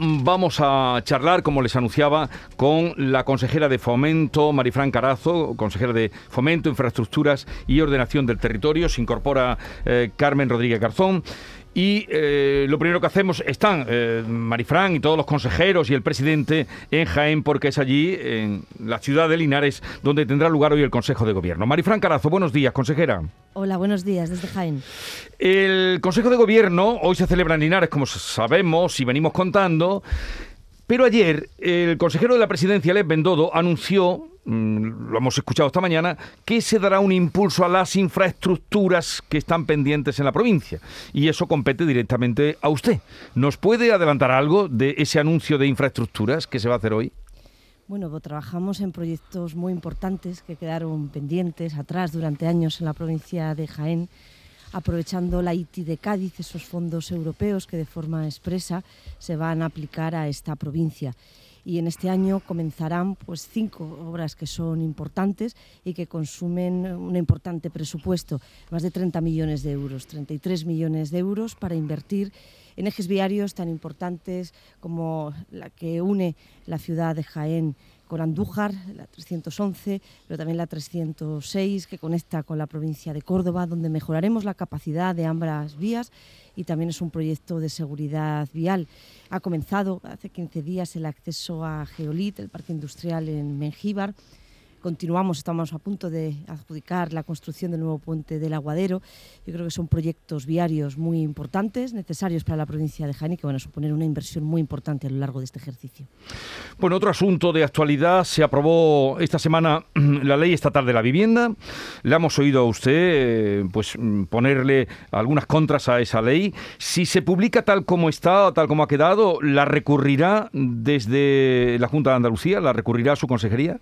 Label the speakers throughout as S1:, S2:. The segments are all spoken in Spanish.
S1: Vamos a charlar, como les anunciaba, con la consejera de Fomento, Marifran Carazo, consejera de Fomento, Infraestructuras y Ordenación del Territorio. Se incorpora eh, Carmen Rodríguez Garzón. Y eh, lo primero que hacemos, están eh, Marifran y todos los consejeros y el presidente en Jaén, porque es allí, en la ciudad de Linares, donde tendrá lugar hoy el Consejo de Gobierno. Marifran Carazo, buenos días, consejera.
S2: Hola, buenos días desde Jaén.
S1: El Consejo de Gobierno hoy se celebra en Linares, como sabemos y venimos contando, pero ayer el consejero de la presidencia, Les Bendodo, anunció Mm, lo hemos escuchado esta mañana, que se dará un impulso a las infraestructuras que están pendientes en la provincia. Y eso compete directamente a usted. ¿Nos puede adelantar algo de ese anuncio de infraestructuras que se va a hacer hoy?
S2: Bueno, pues trabajamos en proyectos muy importantes que quedaron pendientes atrás durante años en la provincia de Jaén, aprovechando la ITI de Cádiz, esos fondos europeos que de forma expresa se van a aplicar a esta provincia. Y en este año comenzarán pues cinco obras que son importantes y que consumen un importante presupuesto, más de 30 millones de euros, 33 millones de euros para invertir en ejes viarios tan importantes como la que une la ciudad de Jaén con Andújar, la 311, pero también la 306 que conecta con la provincia de Córdoba, donde mejoraremos la capacidad de ambas vías y también es un proyecto de seguridad vial. Ha comenzado hace 15 días el acceso a Geolit, el parque industrial en Mengíbar continuamos, estamos a punto de adjudicar la construcción del nuevo puente del Aguadero. Yo creo que son proyectos viarios muy importantes, necesarios para la provincia de Jaén y que van a suponer una inversión muy importante a lo largo de este ejercicio.
S1: Bueno, otro asunto de actualidad, se aprobó esta semana la ley estatal de la vivienda. Le hemos oído a usted eh, pues ponerle algunas contras a esa ley. Si se publica tal como está, tal como ha quedado, ¿la recurrirá desde la Junta de Andalucía? ¿La recurrirá su consejería?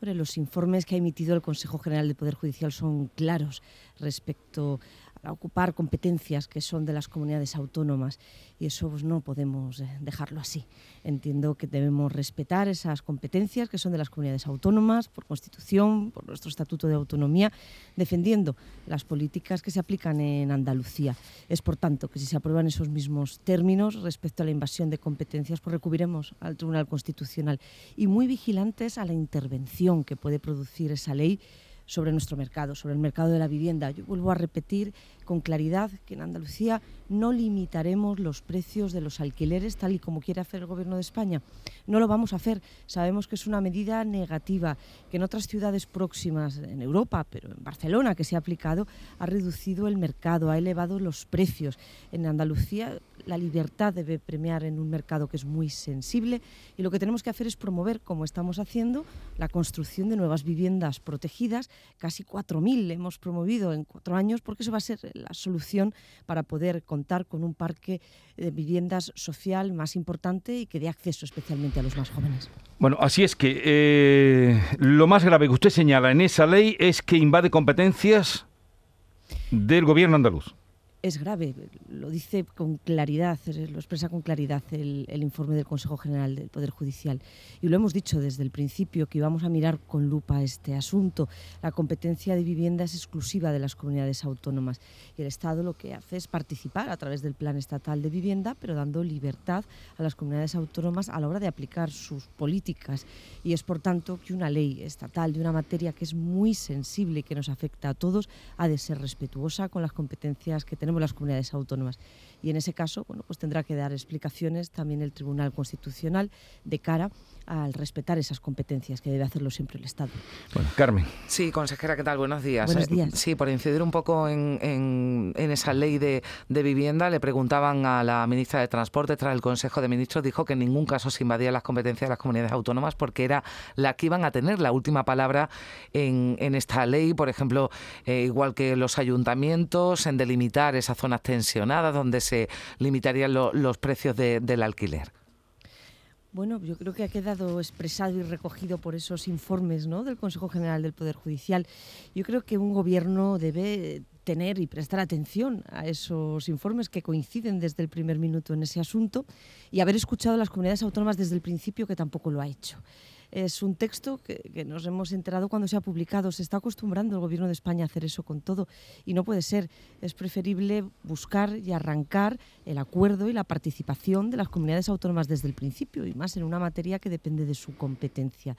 S2: Los informes que ha emitido el Consejo General del Poder Judicial son claros respecto a ocupar competencias que son de las comunidades autónomas y eso pues, no podemos eh, dejarlo así. Entiendo que debemos respetar esas competencias que son de las comunidades autónomas por Constitución, por nuestro Estatuto de Autonomía, defendiendo las políticas que se aplican en Andalucía. Es por tanto que si se aprueban esos mismos términos respecto a la invasión de competencias, pues recubriremos al Tribunal Constitucional y muy vigilantes a la intervención que puede producir esa ley sobre nuestro mercado, sobre el mercado de la vivienda. Yo vuelvo a repetir con claridad que en Andalucía no limitaremos los precios de los alquileres tal y como quiere hacer el Gobierno de España. No lo vamos a hacer. Sabemos que es una medida negativa, que en otras ciudades próximas en Europa, pero en Barcelona que se ha aplicado, ha reducido el mercado, ha elevado los precios. En Andalucía la libertad debe premiar en un mercado que es muy sensible y lo que tenemos que hacer es promover, como estamos haciendo, la construcción de nuevas viviendas protegidas casi 4.000 hemos promovido en cuatro años, porque eso va a ser la solución para poder contar con un parque de viviendas social más importante y que dé acceso especialmente a los más jóvenes.
S1: Bueno, así es que eh, lo más grave que usted señala en esa ley es que invade competencias del gobierno andaluz
S2: es grave, lo dice con claridad, lo expresa con claridad el, informe del Consejo General del Poder Judicial. Y lo hemos dicho desde el principio que íbamos a mirar con lupa este asunto. La competencia de vivienda es exclusiva de las comunidades autónomas y el Estado lo que hace es participar a través del Plan Estatal de Vivienda, pero dando libertad a las comunidades autónomas a la hora de aplicar sus políticas. Y es por tanto que una ley estatal de una materia que es muy sensible y que nos afecta a todos ha de ser respetuosa con las competencias que tenemos las comunidades autónomas. Y en ese caso, bueno, pues tendrá que dar explicaciones también el Tribunal Constitucional de cara al respetar esas competencias que debe hacerlo siempre el Estado.
S1: Bueno, Carmen.
S3: Sí, consejera, ¿qué tal? Buenos días.
S2: Buenos eh, días.
S3: Sí, por incidir un poco en, esa ley de, vivienda, le preguntaban a la ministra de Transporte tras el Consejo de Ministros, dijo que en ningún caso se invadían las competencias de las comunidades autónomas porque era la que iban a tener la última palabra en, esta ley, por ejemplo, eh, igual que los ayuntamientos, en delimitar esas zonas tensionadas donde se limitarían los precios del alquiler.
S2: Bueno, yo creo que ha quedado expresado y recogido por esos informes ¿no? del Consejo General del Poder Judicial. Yo creo que un gobierno debe tener y prestar atención a esos informes que coinciden desde el primer minuto en ese asunto y haber escuchado a las comunidades autónomas desde el principio que tampoco lo ha hecho. Es un texto que, nos hemos enterado cuando se ha publicado. Se está acostumbrando el Gobierno de España a hacer eso con todo y no puede ser. Es preferible buscar y arrancar el acuerdo y la participación de las comunidades autónomas desde el principio y más en una materia que depende de su competencia.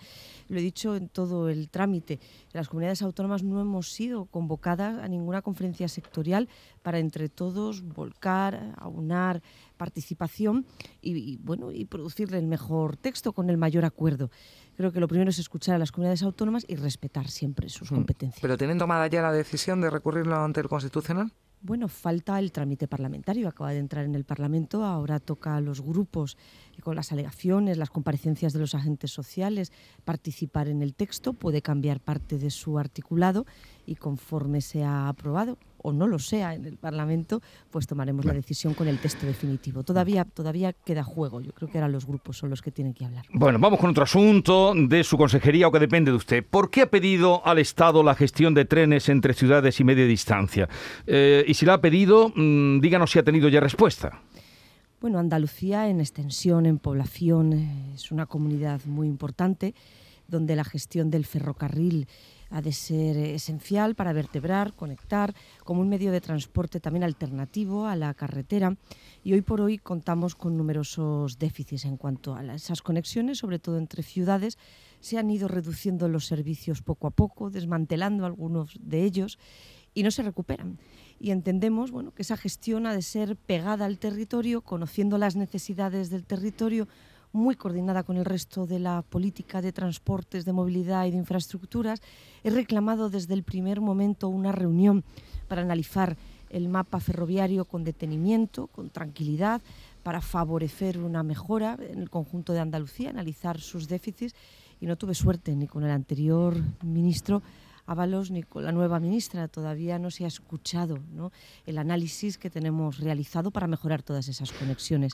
S2: Lo he dicho en todo el trámite. Las comunidades autónomas no hemos sido convocadas a ninguna conferencia sectorial para entre todos volcar, aunar participación y, bueno y producirle el mejor texto con el mayor acuerdo. Creo que lo primero es escuchar a las comunidades autónomas y respetar siempre sus mm. competencias.
S3: ¿Pero tienen tomada ya la decisión de recurrirlo ante el Constitucional?
S2: Bueno, falta el trámite parlamentario, acaba de entrar en el Parlamento, ahora toca a los grupos con las alegaciones, las comparecencias de los agentes sociales, participar en el texto, puede cambiar parte de su articulado y conforme sea aprobado o no lo sea en el Parlamento, pues tomaremos la decisión con el texto definitivo. Todavía, todavía queda juego. Yo creo que ahora los grupos son los que tienen que hablar.
S1: Bueno, vamos con otro asunto de su consejería o que depende de usted. ¿Por qué ha pedido al Estado la gestión de trenes entre ciudades y media distancia? Eh, y si la ha pedido, mm, díganos si ha tenido ya respuesta.
S2: Bueno, Andalucía en extensión, en población, es una comunidad muy importante donde la gestión del ferrocarril ha de ser esencial para vertebrar, conectar como un medio de transporte también alternativo a la carretera y hoy por hoy contamos con numerosos déficits en cuanto a esas conexiones, sobre todo entre ciudades. Se han ido reduciendo los servicios poco a poco, desmantelando algunos de ellos y no se recuperan y entendemos bueno, que esa gestión ha de ser pegada al territorio, conociendo las necesidades del territorio, muy coordinada con el resto de la política de transportes, de movilidad y de infraestructuras. He reclamado desde el primer momento una reunión para analizar el mapa ferroviario con detenimiento, con tranquilidad, para favorecer una mejora en el conjunto de Andalucía, analizar sus déficits y no tuve suerte ni con el anterior ministro Ábalos ni con la nueva ministra. Todavía no se ha escuchado el análisis que tenemos realizado para mejorar todas esas conexiones.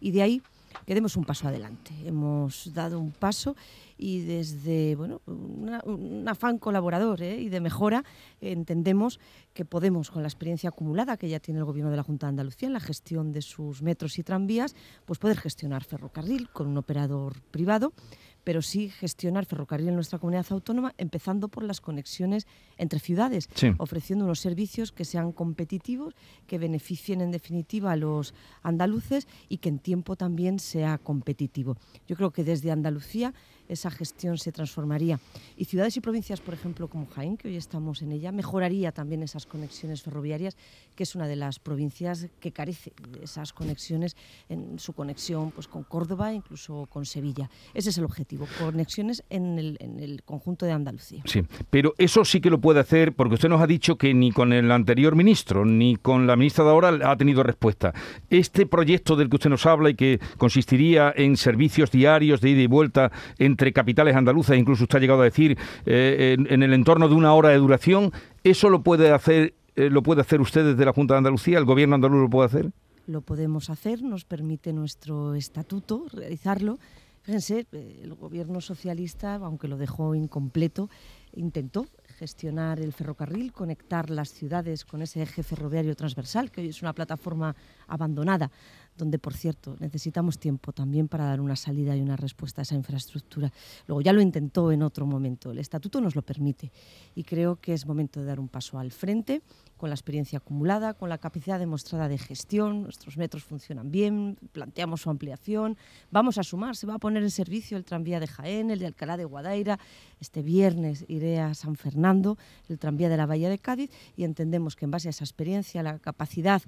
S2: Y de ahí que demos un paso adelante. Hemos dado un paso y desde bueno, un afán colaborador ¿eh? y de mejora entendemos que podemos, con la experiencia acumulada que ya tiene el Gobierno de la Junta de Andalucía en la gestión de sus metros y tranvías, pues poder gestionar ferrocarril con un operador privado pero sí gestionar ferrocarril en nuestra comunidad autónoma, empezando por las conexiones entre ciudades, ofreciendo unos servicios que sean competitivos, que beneficien en definitiva a los andaluces y que en tiempo también sea competitivo. Yo creo que desde Andalucía esa gestión se transformaría. Y ciudades y provincias, por ejemplo, como Jaén, que hoy estamos en ella, mejoraría también esas conexiones ferroviarias, que es una de las provincias que carece de esas conexiones en su conexión pues, con Córdoba, incluso con Sevilla. Ese es el objetivo, conexiones en el, en el conjunto de Andalucía.
S1: Sí, pero eso sí que lo puede hacer, porque usted nos ha dicho que ni con el anterior ministro, ni con la ministra de ahora ha tenido respuesta. Este proyecto del que usted nos habla y que consistiría en servicios diarios de ida y vuelta en entre capitales andaluzas, incluso usted ha llegado a decir, eh, en, el entorno de una hora de duración, ¿eso lo puede hacer, eh, lo puede hacer usted desde la Junta de Andalucía? ¿El gobierno andaluz lo puede hacer?
S2: Lo podemos hacer, nos permite nuestro estatuto realizarlo. Fíjense, eh, el gobierno socialista, aunque lo dejó incompleto, intentó gestionar el ferrocarril, conectar las ciudades con ese eje ferroviario transversal, que hoy es una plataforma abandonada donde, por cierto, necesitamos tiempo también para dar una salida y una respuesta a esa infraestructura. Luego ya lo intentó en otro momento, el estatuto nos lo permite y creo que es momento de dar un paso al frente con la experiencia acumulada, con la capacidad demostrada de gestión, nuestros metros funcionan bien, planteamos su ampliación, vamos a sumar, se va a poner en servicio el tranvía de Jaén, el de Alcalá de Guadaira, este viernes iré a San Fernando, el tranvía de la Bahía de Cádiz y entendemos que en base a esa experiencia, la capacidad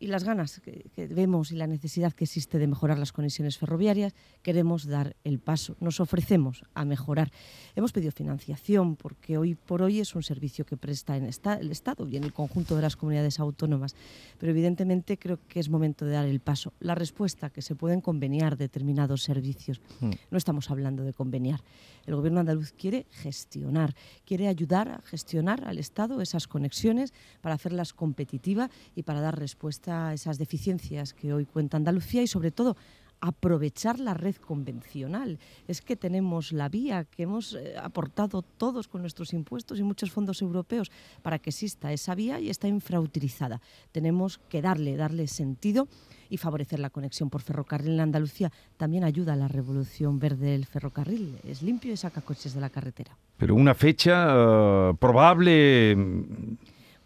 S2: y las ganas que, vemos y la necesidad que existe de mejorar las conexiones ferroviarias, queremos dar el paso. Nos ofrecemos a mejorar. Hemos pedido financiación porque hoy por hoy es un servicio que presta en el Estado y en el conjunto de las comunidades autónomas, pero evidentemente creo que es momento de dar el paso. La respuesta que se pueden conveniar determinados servicios. Hmm. No estamos hablando de conveniar. El gobierno andaluz quiere gestionar, quiere ayudar a gestionar al Estado esas conexiones para hacerlas competitivas y para dar respuesta a esas deficiencias que hoy cuenta Andalucía y sobre todo aprovechar la red convencional. Es que tenemos la vía que hemos eh, aportado todos con nuestros impuestos y muchos fondos europeos para que exista esa vía y está infrautilizada. Tenemos que darle, darle sentido y favorecer la conexión por ferrocarril en Andalucía también ayuda a la revolución verde del ferrocarril. Es limpio y saca coches de la carretera.
S1: Pero una fecha eh, probable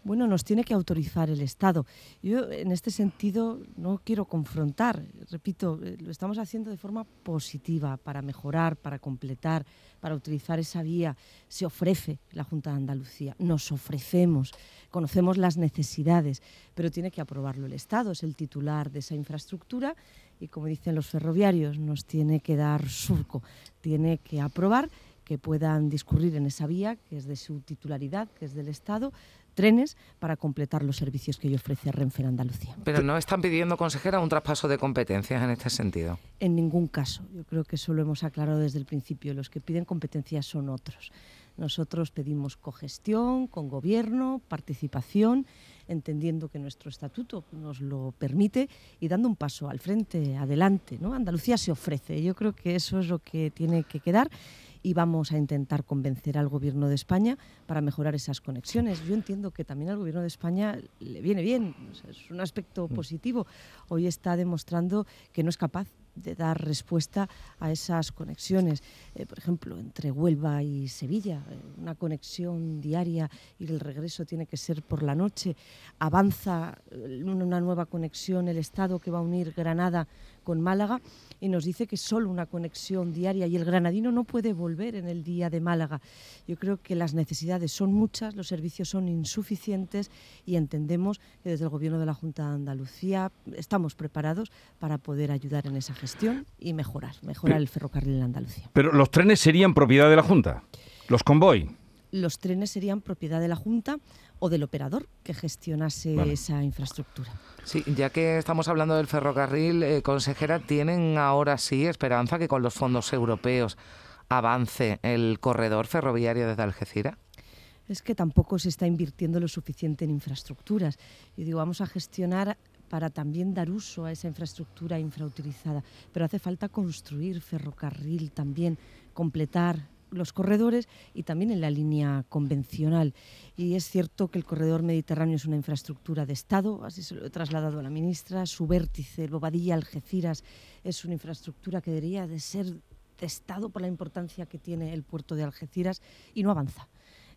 S2: bueno, nos tiene que autorizar el Estado. Yo en este sentido no quiero confrontar, repito, eh, lo estamos haciendo de forma positiva para mejorar, para completar, para utilizar esa vía. Se ofrece la Junta de Andalucía, nos ofrecemos, conocemos las necesidades, pero tiene que aprobarlo el Estado, es el titular de esa infraestructura y como dicen los ferroviarios, nos tiene que dar surco, tiene que aprobar que puedan discurrir en esa vía, que es de su titularidad, que es del Estado, trenes para completar los servicios que ofrece Renfe en Andalucía.
S3: Pero no están pidiendo, consejera, un traspaso de competencias en este sentido.
S2: En ningún caso. Yo creo que eso lo hemos aclarado desde el principio. Los que piden competencias son otros. Nosotros pedimos cogestión, con gobierno, participación, entendiendo que nuestro estatuto nos lo permite y dando un paso al frente, adelante. ¿no? Andalucía se ofrece. Yo creo que eso es lo que tiene que quedar y vamos a intentar convencer al Gobierno de España para mejorar esas conexiones. Yo entiendo que también al Gobierno de España le viene bien, es un aspecto mm. positivo. Hoy está demostrando que no es capaz de dar respuesta a esas conexiones. Eh, por ejemplo, entre Huelva y Sevilla, eh, una conexión diaria y el regreso tiene que ser por la noche. Avanza eh, una nueva conexión el Estado que va a unir Granada con Málaga y nos dice que solo una conexión diaria y el granadino no puede volver en el día de Málaga. Yo creo que las necesidades son muchas, los servicios son insuficientes y entendemos que desde el Gobierno de la Junta de Andalucía estamos preparados para poder ayudar en esa gestión y mejorar, mejorar el ferrocarril en Andalucía.
S1: Pero los trenes serían propiedad de la Junta, los convoy
S2: los trenes serían propiedad de la Junta o del operador que gestionase esa infraestructura.
S3: Sí, ya que estamos hablando del ferrocarril, eh, consejera, ¿tienen ahora sí esperanza que con los fondos europeos avance el corredor ferroviario desde Algeciras?
S2: Es que tampoco se está invirtiendo lo suficiente en infraestructuras. Yo digo, vamos a gestionar para también dar uso a esa infraestructura infrautilizada, pero hace falta construir ferrocarril también, completar los corredores y también en la línea convencional. Y es cierto que el corredor mediterráneo es una infraestructura de Estado, así se lo he trasladado a la ministra, su vértice, el Bobadilla, Algeciras, es una infraestructura que debería de ser de Estado por la importancia que tiene el puerto de Algeciras y no avanza.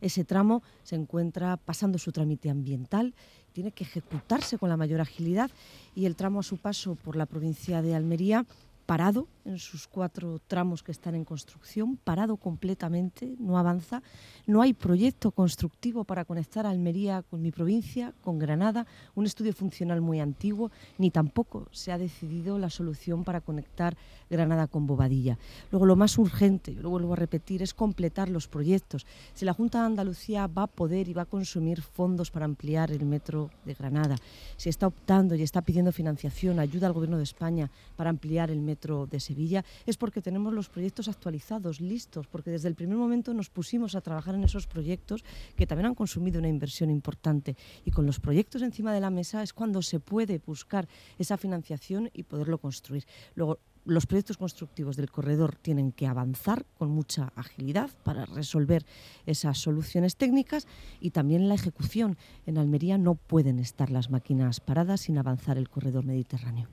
S2: Ese tramo se encuentra pasando su trámite ambiental, tiene que ejecutarse con la mayor agilidad y el tramo a su paso por la provincia de Almería parado en sus cuatro tramos que están en construcción, parado completamente, no avanza. No hay proyecto constructivo para conectar Almería con mi provincia, con Granada, un estudio funcional muy antiguo, ni tampoco se ha decidido la solución para conectar Granada con Bobadilla. Luego, lo más urgente, yo lo vuelvo a repetir, es completar los proyectos. Si la Junta de Andalucía va a poder y va a consumir fondos para ampliar el metro de Granada, si está optando y está pidiendo financiación, ayuda al Gobierno de España para ampliar el metro de Sevilla, es porque tenemos los proyectos actualizados, listos, porque desde el primer momento nos pusimos a trabajar en esos proyectos que también han consumido una inversión importante. Y con los proyectos encima de la mesa es cuando se puede buscar esa financiación y poderlo construir. Luego, los proyectos constructivos del corredor tienen que avanzar con mucha agilidad para resolver esas soluciones técnicas y también la ejecución. En Almería no pueden estar las máquinas paradas sin avanzar el corredor mediterráneo.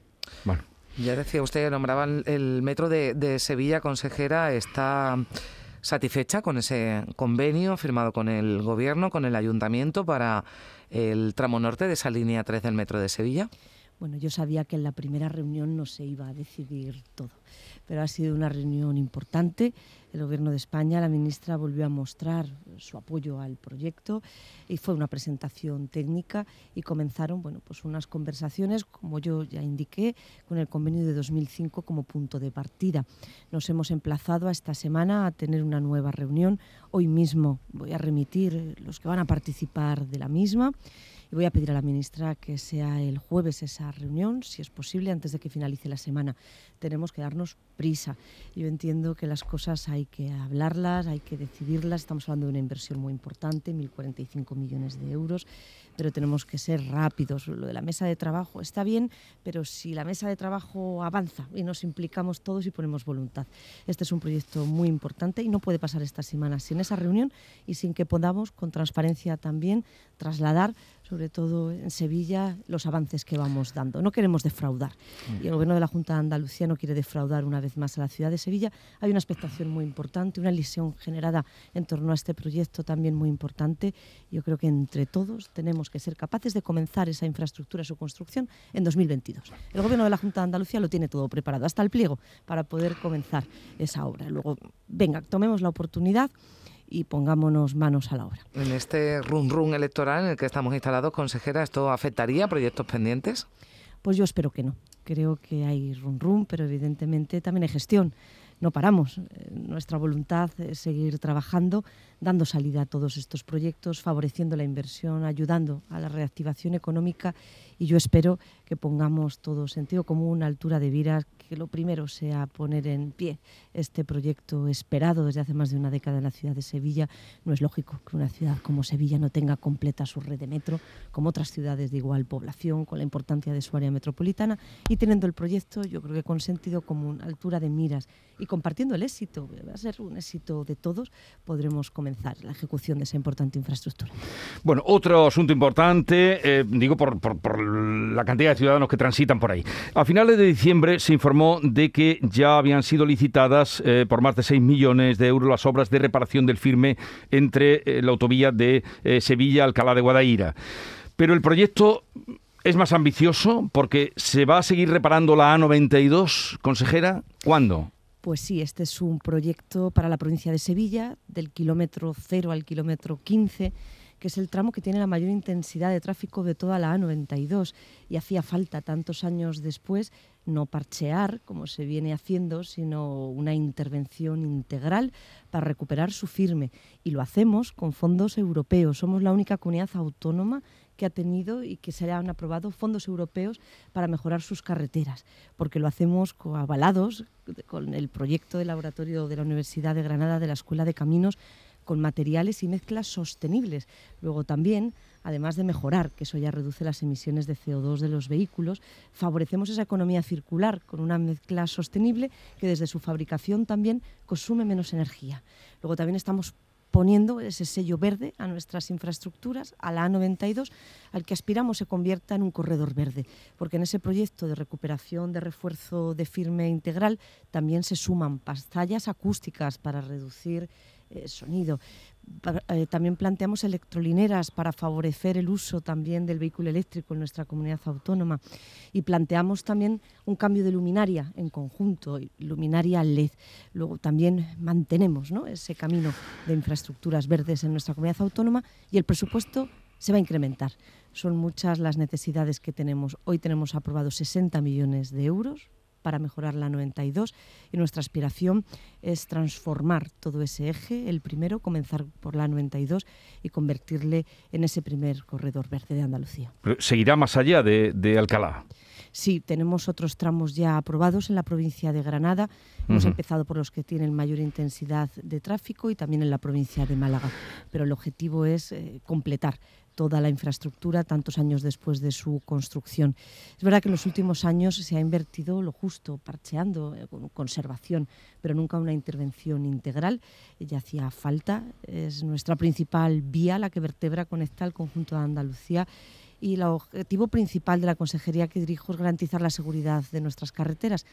S3: Ya decía usted, nombraba el metro de, Sevilla, consejera, está satisfecha con ese convenio firmado con el gobierno, con el ayuntamiento para el tramo norte de esa línea 3 del metro de Sevilla.
S2: Bueno, yo sabía que en la primera reunión no se iba a decidir todo, pero ha sido una reunión importante. El Gobierno de España, la ministra volvió a mostrar su apoyo al proyecto y fue una presentación técnica y comenzaron bueno, pues unas conversaciones, como yo ya indiqué, con el convenio de 2005 como punto de partida. Nos hemos emplazado a esta semana a tener una nueva reunión. Hoy mismo voy a remitir los que van a participar de la misma y voy a pedir a la ministra que sea el jueves esa reunión, si es posible, antes de que finalice la semana. Tenemos que darnos prisa. Yo entiendo que las cosas hay que hablarlas, hay que decidirlas. Estamos hablando de una inversión muy importante, 1.045 millones de euros, pero tenemos que ser rápidos. Lo de la mesa de trabajo está bien, pero si la mesa de trabajo avanza y nos implicamos todos y ponemos voluntad. Este es un proyecto muy importante y no puede pasar esta semana sin esa reunión y sin que podamos, con transparencia también, trasladar sobre todo en Sevilla, los avances que vamos dando. No queremos defraudar. Y el Gobierno de la Junta de Andalucía no quiere defraudar una vez más a la ciudad de Sevilla. Hay una expectación muy importante, una ilusión generada en torno a este proyecto también muy importante. Yo creo que entre todos tenemos que ser capaces de comenzar esa infraestructura, su construcción, en 2022. El Gobierno de la Junta de Andalucía lo tiene todo preparado, hasta el pliego, para poder comenzar esa obra. Luego, venga, tomemos la oportunidad y pongámonos manos a la obra.
S3: En este run run electoral en el que estamos instalados, consejera, ¿esto afectaría proyectos pendientes?
S2: Pues yo espero que no. Creo que hay run run, pero evidentemente también hay gestión. No paramos. Eh, nuestra voluntad es seguir trabajando, dando salida a todos estos proyectos, favoreciendo la inversión, ayudando a la reactivación económica y yo espero que pongamos todo sentido común, altura de viras, que lo primero sea poner en pie este proyecto esperado desde hace más de una década en la ciudad de Sevilla. No es lógico que una ciudad como Sevilla no tenga completa su red de metro, como otras ciudades de igual población, con la importancia de su área metropolitana, y teniendo el proyecto, yo creo que con sentido común, altura de miras y compartiendo el éxito, va a ser un éxito de todos, podremos comenzar la ejecución de esa importante infraestructura.
S1: Bueno, otro asunto importante, eh, digo por, la cantidad de ciudadanos que transitan por ahí. A finales de diciembre se informó de que ya habían sido licitadas eh, por más de 6 millones de euros las obras de reparación del firme entre eh, la autovía de eh, Sevilla-Alcalá de Guadaira. Pero el proyecto es más ambicioso porque se va a seguir reparando la A92, consejera. ¿Cuándo?
S2: Pues sí, este es un proyecto para la provincia de Sevilla, del kilómetro 0 al kilómetro 15 que es el tramo que tiene la mayor intensidad de tráfico de toda la A92 y hacía falta tantos años después no parchear, como se viene haciendo, sino una intervención integral para recuperar su firme. Y lo hacemos con fondos europeos. Somos la única comunidad autónoma ha tenido y que se han aprobado fondos europeos para mejorar sus carreteras, porque lo hacemos avalados con el proyecto de laboratorio de la Universidad de Granada de la Escuela de Caminos con materiales y mezclas sostenibles. Luego también, además de mejorar, que eso ya reduce las emisiones de CO2 de los vehículos, favorecemos esa economía circular con una mezcla sostenible que desde su fabricación también consume menos energía. Luego también estamos poniendo ese sello verde a nuestras infraestructuras, a la A92, al que aspiramos se convierta en un corredor verde, porque en ese proyecto de recuperación, de refuerzo de firme integral, también se suman pantallas acústicas para reducir eh, sonido. Eh, también planteamos electrolineras para favorecer el uso también del vehículo eléctrico en nuestra comunidad autónoma y planteamos también un cambio de luminaria en conjunto, luminaria LED. Luego también mantenemos ese camino de infraestructuras verdes en nuestra comunidad autónoma y el presupuesto se va a incrementar. Son muchas las necesidades que tenemos. Hoy tenemos aprobados 60 millones de euros para mejorar la 92 y nuestra aspiración es transformar todo ese eje, el primero, comenzar por la 92 y convertirle en ese primer corredor verde de Andalucía.
S1: ¿Seguirá más allá de, Alcalá?
S2: Sí, tenemos otros tramos ya aprobados en la provincia de Granada. Hemos empezado por los que tienen mayor intensidad de tráfico y también en la provincia de Málaga. Pero el objetivo es eh, completar toda la infraestructura tantos años después de su construcción. Es verdad que en los últimos años se ha invertido lo justo, parcheando, eh, con conservación, pero nunca una intervención integral. Ya hacía falta, es nuestra principal vía, la que vertebra, conecta el conjunto de Andalucía y el objetivo principal de la consejería que dirijo es garantizar la seguridad de nuestras carreteras.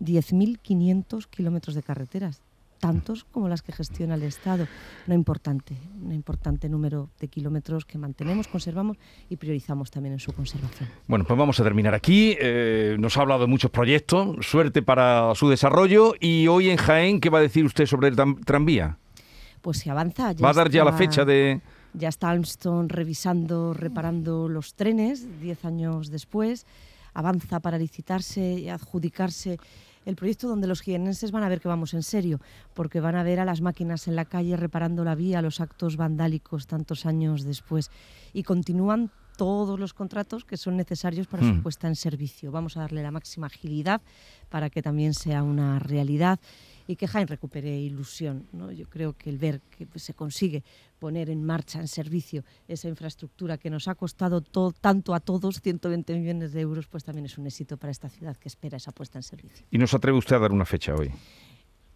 S2: 10.500 kilómetros de carreteras, tantos como las que gestiona el Estado. Una importante, un importante número de kilómetros que mantenemos, conservamos y priorizamos también en su conservación.
S1: Bueno, pues vamos a terminar aquí. Eh, nos ha hablado de muchos proyectos, suerte para su desarrollo y hoy en Jaén, ¿qué va a decir usted sobre el tranvía?
S2: Pues se avanza.
S1: ¿Va a dar ya la fecha de...?
S2: Ya está Alstom revisando, reparando los trenes, diez años después. Avanza para licitarse y adjudicarse el proyecto donde los jienenses van a ver que vamos en serio, porque van a ver a las máquinas en la calle reparando la vía, los actos vandálicos tantos años después. Y continúan todos los contratos que son necesarios para su mm. puesta en servicio. Vamos a darle la máxima agilidad para que también sea una realidad y que Jaén recupere ilusión. ¿no? Yo creo que el ver que pues, se consigue poner en marcha, en servicio, esa infraestructura que nos ha costado tanto a todos, 120 millones de euros, pues también es un éxito para esta ciudad que espera esa puesta en servicio.
S1: ¿Y nos atreve usted a dar una fecha hoy?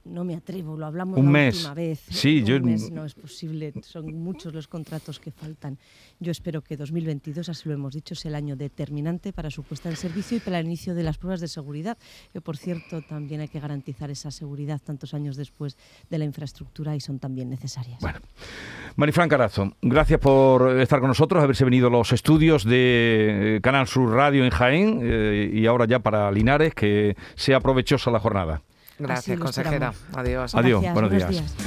S2: No me atrevo, lo hablamos
S1: un
S2: la
S1: mes.
S2: última vez.
S1: Sí,
S2: un
S1: yo
S2: mes no es posible, son muchos los contratos que faltan. Yo espero que 2022, así lo hemos dicho, sea el año determinante para su puesta en servicio y para el inicio de las pruebas de seguridad, que por cierto también hay que garantizar esa seguridad tantos años después de la infraestructura y son también necesarias.
S1: Bueno. Marifran Carazo, gracias por estar con nosotros, haberse venido a los estudios de eh, Canal Sur Radio en Jaén eh, y ahora ya para Linares, que sea provechosa la jornada.
S3: Gracias, consejera.
S2: esperamos.
S3: Adiós.
S1: Adiós,
S2: Gracias,
S1: buenos
S2: buenos
S1: días.
S2: días.